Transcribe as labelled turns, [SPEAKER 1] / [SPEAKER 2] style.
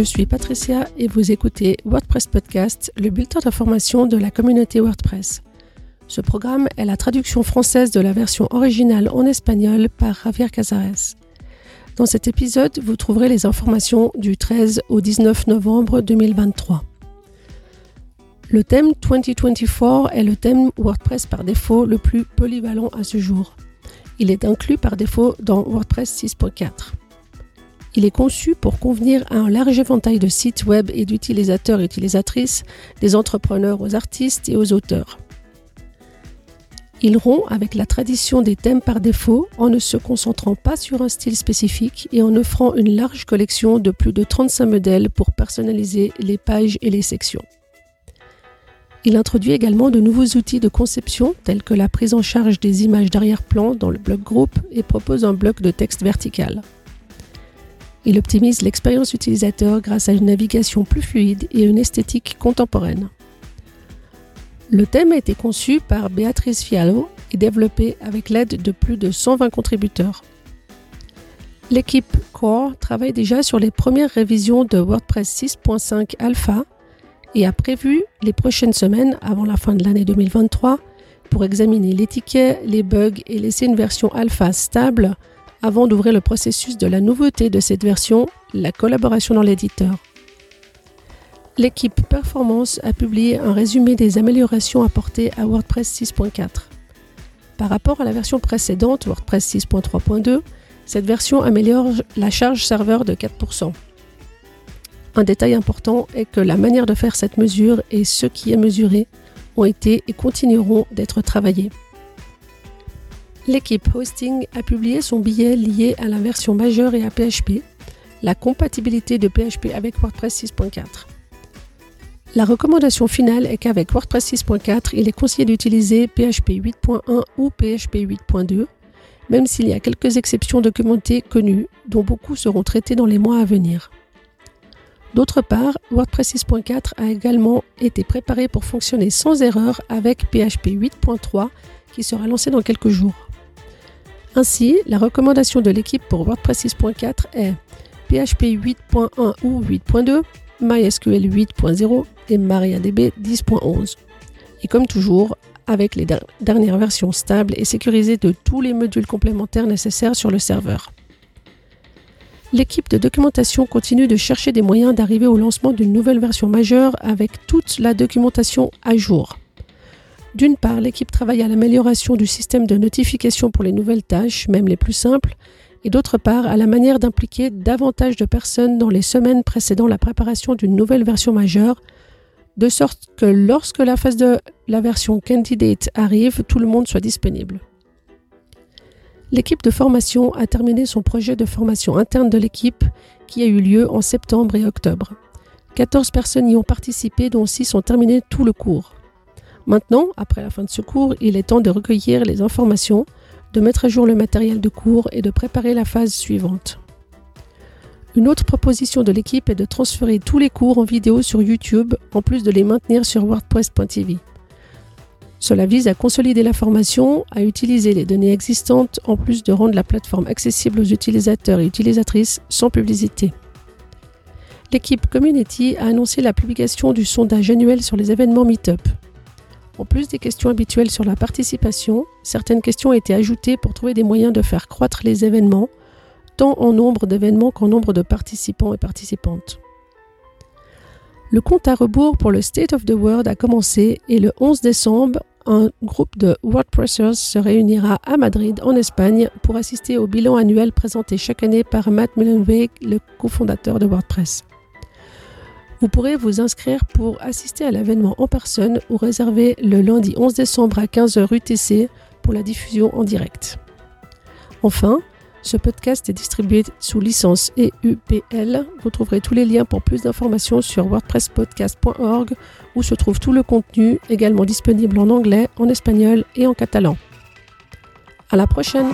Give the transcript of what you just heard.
[SPEAKER 1] je suis Patricia et vous écoutez WordPress Podcast, le bulletin d'information de la communauté WordPress. Ce programme est la traduction française de la version originale en espagnol par Javier Casares. Dans cet épisode, vous trouverez les informations du 13 au 19 novembre 2023. Le thème 2024 est le thème WordPress par défaut le plus polyvalent à ce jour. Il est inclus par défaut dans WordPress 6.4. Il est conçu pour convenir à un large éventail de sites web et d'utilisateurs et utilisatrices, des entrepreneurs aux artistes et aux auteurs. Il rompt avec la tradition des thèmes par défaut en ne se concentrant pas sur un style spécifique et en offrant une large collection de plus de 35 modèles pour personnaliser les pages et les sections. Il introduit également de nouveaux outils de conception tels que la prise en charge des images d'arrière-plan dans le bloc groupe et propose un bloc de texte vertical. Il optimise l'expérience utilisateur grâce à une navigation plus fluide et une esthétique contemporaine. Le thème a été conçu par Béatrice Fialo et développé avec l'aide de plus de 120 contributeurs. L'équipe Core travaille déjà sur les premières révisions de WordPress 6.5 Alpha et a prévu les prochaines semaines avant la fin de l'année 2023 pour examiner les tickets, les bugs et laisser une version alpha stable avant d'ouvrir le processus de la nouveauté de cette version, la collaboration dans l'éditeur. L'équipe Performance a publié un résumé des améliorations apportées à WordPress 6.4. Par rapport à la version précédente, WordPress 6.3.2, cette version améliore la charge serveur de 4%. Un détail important est que la manière de faire cette mesure et ce qui est mesuré ont été et continueront d'être travaillés. L'équipe Hosting a publié son billet lié à la version majeure et à PHP, la compatibilité de PHP avec WordPress 6.4. La recommandation finale est qu'avec WordPress 6.4, il est conseillé d'utiliser PHP 8.1 ou PHP 8.2, même s'il y a quelques exceptions documentées connues, dont beaucoup seront traitées dans les mois à venir. D'autre part, WordPress 6.4 a également été préparé pour fonctionner sans erreur avec PHP 8.3 qui sera lancé dans quelques jours. Ainsi, la recommandation de l'équipe pour WordPress 6.4 est PHP 8.1 ou 8.2, MySQL 8.0 et MariaDB 10.11. Et comme toujours, avec les dernières versions stables et sécurisées de tous les modules complémentaires nécessaires sur le serveur. L'équipe de documentation continue de chercher des moyens d'arriver au lancement d'une nouvelle version majeure avec toute la documentation à jour. D'une part, l'équipe travaille à l'amélioration du système de notification pour les nouvelles tâches, même les plus simples, et d'autre part, à la manière d'impliquer davantage de personnes dans les semaines précédant la préparation d'une nouvelle version majeure, de sorte que lorsque la phase de la version candidate arrive, tout le monde soit disponible. L'équipe de formation a terminé son projet de formation interne de l'équipe qui a eu lieu en septembre et octobre. 14 personnes y ont participé, dont 6 ont terminé tout le cours. Maintenant, après la fin de ce cours, il est temps de recueillir les informations, de mettre à jour le matériel de cours et de préparer la phase suivante. Une autre proposition de l'équipe est de transférer tous les cours en vidéo sur YouTube en plus de les maintenir sur WordPress.tv. Cela vise à consolider la formation, à utiliser les données existantes en plus de rendre la plateforme accessible aux utilisateurs et utilisatrices sans publicité. L'équipe Community a annoncé la publication du sondage annuel sur les événements Meetup. En plus des questions habituelles sur la participation, certaines questions ont été ajoutées pour trouver des moyens de faire croître les événements, tant en nombre d'événements qu'en nombre de participants et participantes. Le compte à rebours pour le State of the World a commencé et le 11 décembre, un groupe de WordPressers se réunira à Madrid, en Espagne, pour assister au bilan annuel présenté chaque année par Matt Mullenweg, le cofondateur de WordPress. Vous pourrez vous inscrire pour assister à l'événement en personne ou réserver le lundi 11 décembre à 15h UTC pour la diffusion en direct. Enfin, ce podcast est distribué sous licence EUPL. Vous trouverez tous les liens pour plus d'informations sur wordpresspodcast.org où se trouve tout le contenu également disponible en anglais, en espagnol et en catalan. À la prochaine!